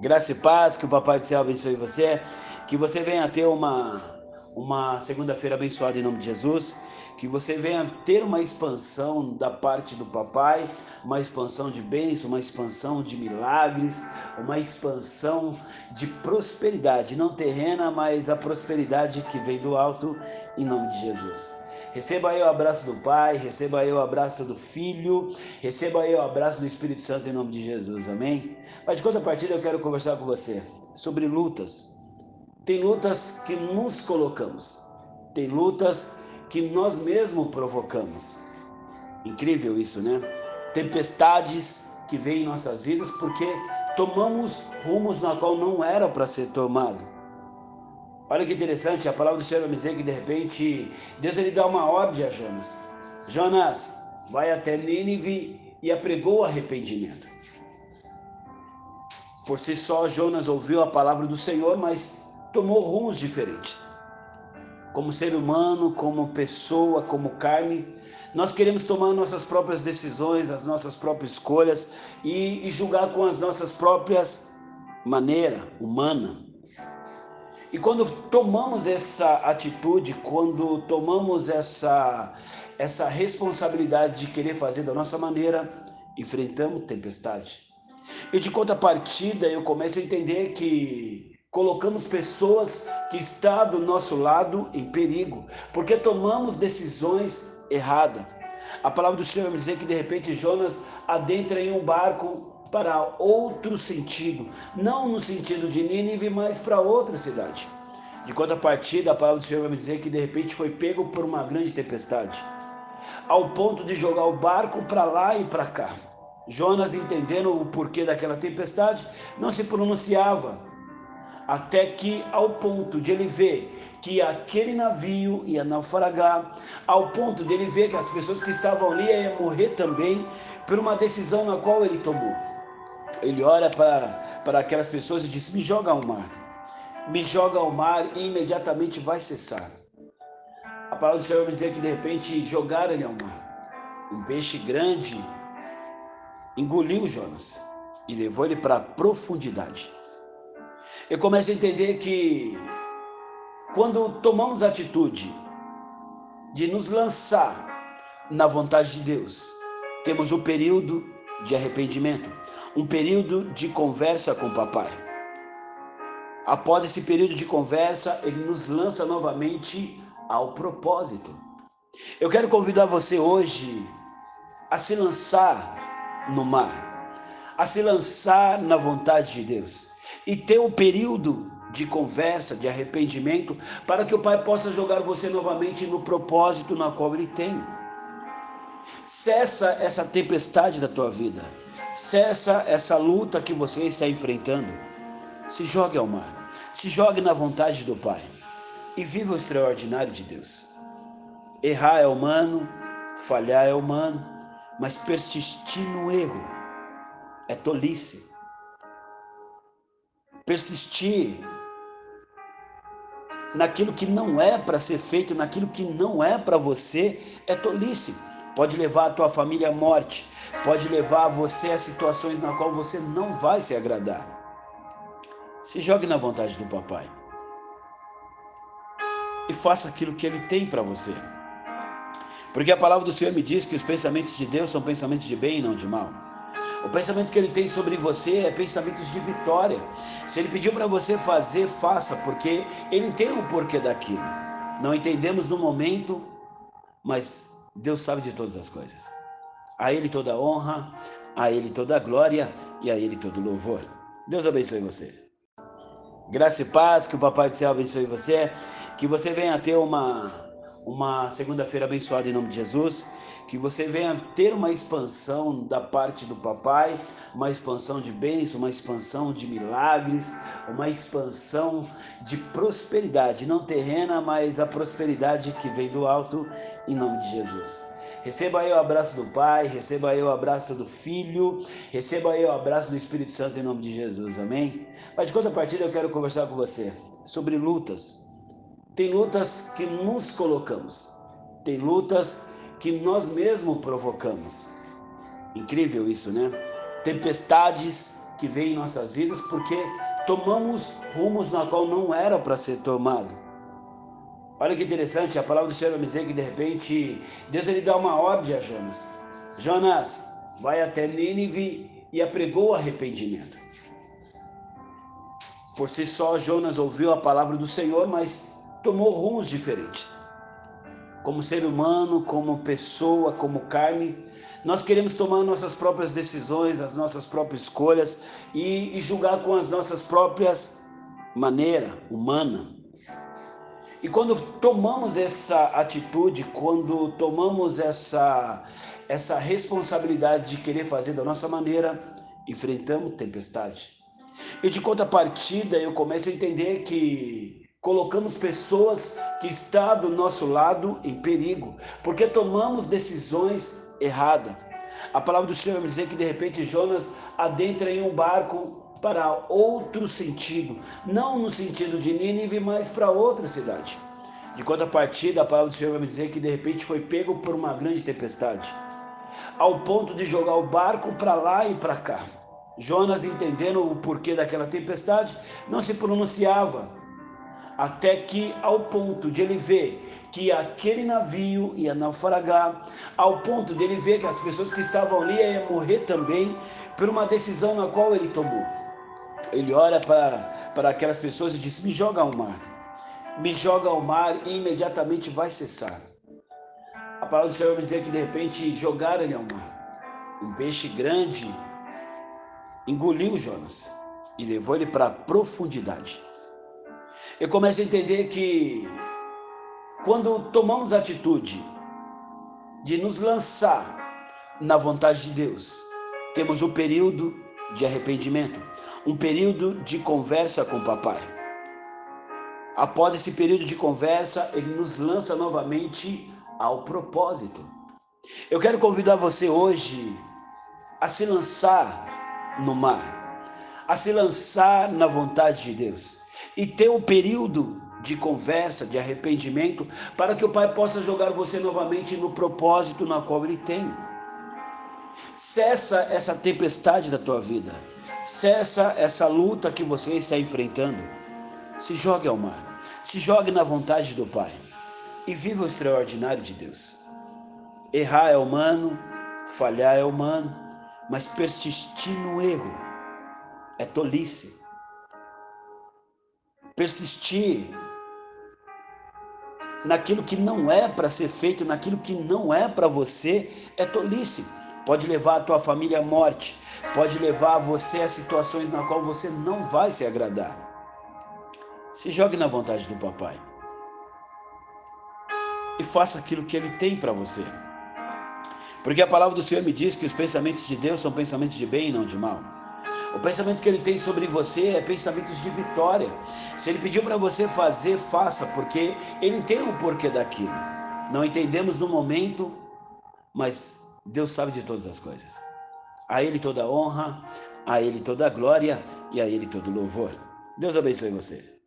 Graça e paz, que o Papai do Céu abençoe você, que você venha ter uma, uma segunda-feira abençoada em nome de Jesus, que você venha ter uma expansão da parte do Papai, uma expansão de bênçãos, uma expansão de milagres, uma expansão de prosperidade, não terrena, mas a prosperidade que vem do alto em nome de Jesus. Receba aí o abraço do Pai, receba aí o abraço do Filho, receba aí o abraço do Espírito Santo em nome de Jesus, amém? Mas de contrapartida eu quero conversar com você sobre lutas. Tem lutas que nos colocamos, tem lutas que nós mesmos provocamos. Incrível isso, né? Tempestades que vêm em nossas vidas porque tomamos rumos na qual não era para ser tomado Olha que interessante, a palavra do Senhor vai dizer que de repente Deus ele dá uma ordem a Jonas. Jonas, vai até Nínive e apregou arrependimento. Por si só, Jonas ouviu a palavra do Senhor, mas tomou rumos diferentes. Como ser humano, como pessoa, como carne, nós queremos tomar nossas próprias decisões, as nossas próprias escolhas e, e julgar com as nossas próprias maneiras humana. E quando tomamos essa atitude, quando tomamos essa, essa responsabilidade de querer fazer da nossa maneira, enfrentamos tempestade. E de contrapartida, eu começo a entender que colocamos pessoas que estão do nosso lado em perigo, porque tomamos decisões erradas. A palavra do Senhor me dizer que de repente Jonas adentra em um barco para outro sentido, não no sentido de Nínive, mas para outra cidade. De contrapartida, a palavra do Senhor vai me dizer que de repente foi pego por uma grande tempestade, ao ponto de jogar o barco para lá e para cá. Jonas, entendendo o porquê daquela tempestade, não se pronunciava, até que ao ponto de ele ver que aquele navio ia naufragar, ao ponto de ele ver que as pessoas que estavam ali iam morrer também por uma decisão na qual ele tomou. Ele olha para, para aquelas pessoas e diz: Me joga ao mar. Me joga ao mar e imediatamente vai cessar. A palavra do Senhor vai dizer que de repente jogaram ele ao mar. Um peixe grande engoliu Jonas e levou ele para a profundidade. Eu começo a entender que quando tomamos a atitude de nos lançar na vontade de Deus, temos um período de arrependimento, um período de conversa com o papai. Após esse período de conversa, ele nos lança novamente ao propósito. Eu quero convidar você hoje a se lançar no mar, a se lançar na vontade de Deus e ter um período de conversa, de arrependimento, para que o Pai possa jogar você novamente no propósito na qual Ele tem. Cessa essa tempestade da tua vida. Cessa essa luta que você está enfrentando. Se jogue ao mar. Se jogue na vontade do Pai. E viva o extraordinário de Deus. Errar é humano, falhar é humano, mas persistir no erro é tolice. Persistir naquilo que não é para ser feito, naquilo que não é para você, é tolice pode levar a tua família à morte, pode levar você a situações na qual você não vai se agradar. Se jogue na vontade do papai. E faça aquilo que ele tem para você. Porque a palavra do Senhor me diz que os pensamentos de Deus são pensamentos de bem e não de mal. O pensamento que ele tem sobre você é pensamentos de vitória. Se ele pediu para você fazer, faça, porque ele tem o um porquê daquilo. Não entendemos no momento, mas Deus sabe de todas as coisas. A Ele toda honra, a Ele toda glória e a Ele todo louvor. Deus abençoe você. Graça e paz, que o Papai do Céu abençoe você, que você venha ter uma, uma segunda-feira abençoada em nome de Jesus, que você venha ter uma expansão da parte do Papai, uma expansão de bênçãos, uma expansão de milagres, uma expansão de prosperidade, não terrena, mas a prosperidade que vem do alto em nome de Jesus. Receba aí o abraço do Pai, receba aí o abraço do Filho, receba aí o abraço do Espírito Santo em nome de Jesus, amém? Mas de contrapartida eu quero conversar com você sobre lutas. Tem lutas que nos colocamos, tem lutas que nós mesmos provocamos. Incrível isso, né? Tempestades que vêm em nossas vidas porque tomamos rumos na qual não era para ser tomado. Olha que interessante, a palavra do Senhor vai dizer que de repente Deus ele dá uma ordem a Jonas. Jonas, vai até Nínive e apregou arrependimento. Por si só, Jonas ouviu a palavra do Senhor, mas tomou rumos diferentes. Como ser humano, como pessoa, como carne, nós queremos tomar nossas próprias decisões, as nossas próprias escolhas e, e julgar com as nossas próprias maneiras humana. E quando tomamos essa atitude, quando tomamos essa, essa responsabilidade de querer fazer da nossa maneira, enfrentamos tempestade. E de contrapartida, eu começo a entender que colocamos pessoas que estão do nosso lado em perigo, porque tomamos decisões erradas. A palavra do Senhor vai dizer que de repente Jonas adentra em um barco para outro sentido, não no sentido de Nínive, mas para outra cidade. De contrapartida, a palavra do Senhor vai me dizer que de repente foi pego por uma grande tempestade, ao ponto de jogar o barco para lá e para cá. Jonas, entendendo o porquê daquela tempestade, não se pronunciava, até que ao ponto de ele ver que aquele navio ia naufragar, ao ponto de ele ver que as pessoas que estavam ali iam morrer também por uma decisão na qual ele tomou. Ele olha para, para aquelas pessoas e diz: Me joga ao mar, me joga ao mar e imediatamente vai cessar. A palavra do Senhor vai dizer que de repente jogaram ele ao mar. Um peixe grande engoliu Jonas e levou ele para a profundidade eu começo a entender que quando tomamos a atitude de nos lançar na vontade de Deus, temos um período de arrependimento, um período de conversa com o papai. Após esse período de conversa, ele nos lança novamente ao propósito. Eu quero convidar você hoje a se lançar no mar, a se lançar na vontade de Deus e ter um período de conversa, de arrependimento, para que o Pai possa jogar você novamente no propósito na qual Ele tem. Cessa essa tempestade da tua vida, cessa essa luta que você está enfrentando. Se jogue ao mar, se jogue na vontade do Pai e viva o extraordinário de Deus. Errar é humano, falhar é humano, mas persistir no erro é tolice persistir naquilo que não é para ser feito, naquilo que não é para você, é tolice. Pode levar a tua família à morte, pode levar você a situações na qual você não vai se agradar. Se jogue na vontade do papai e faça aquilo que ele tem para você. Porque a palavra do Senhor me diz que os pensamentos de Deus são pensamentos de bem e não de mal. O pensamento que ele tem sobre você é pensamentos de vitória. Se ele pediu para você fazer, faça, porque ele tem o um porquê daquilo. Não entendemos no momento, mas Deus sabe de todas as coisas. A ele toda honra, a ele toda glória e a ele todo louvor. Deus abençoe você.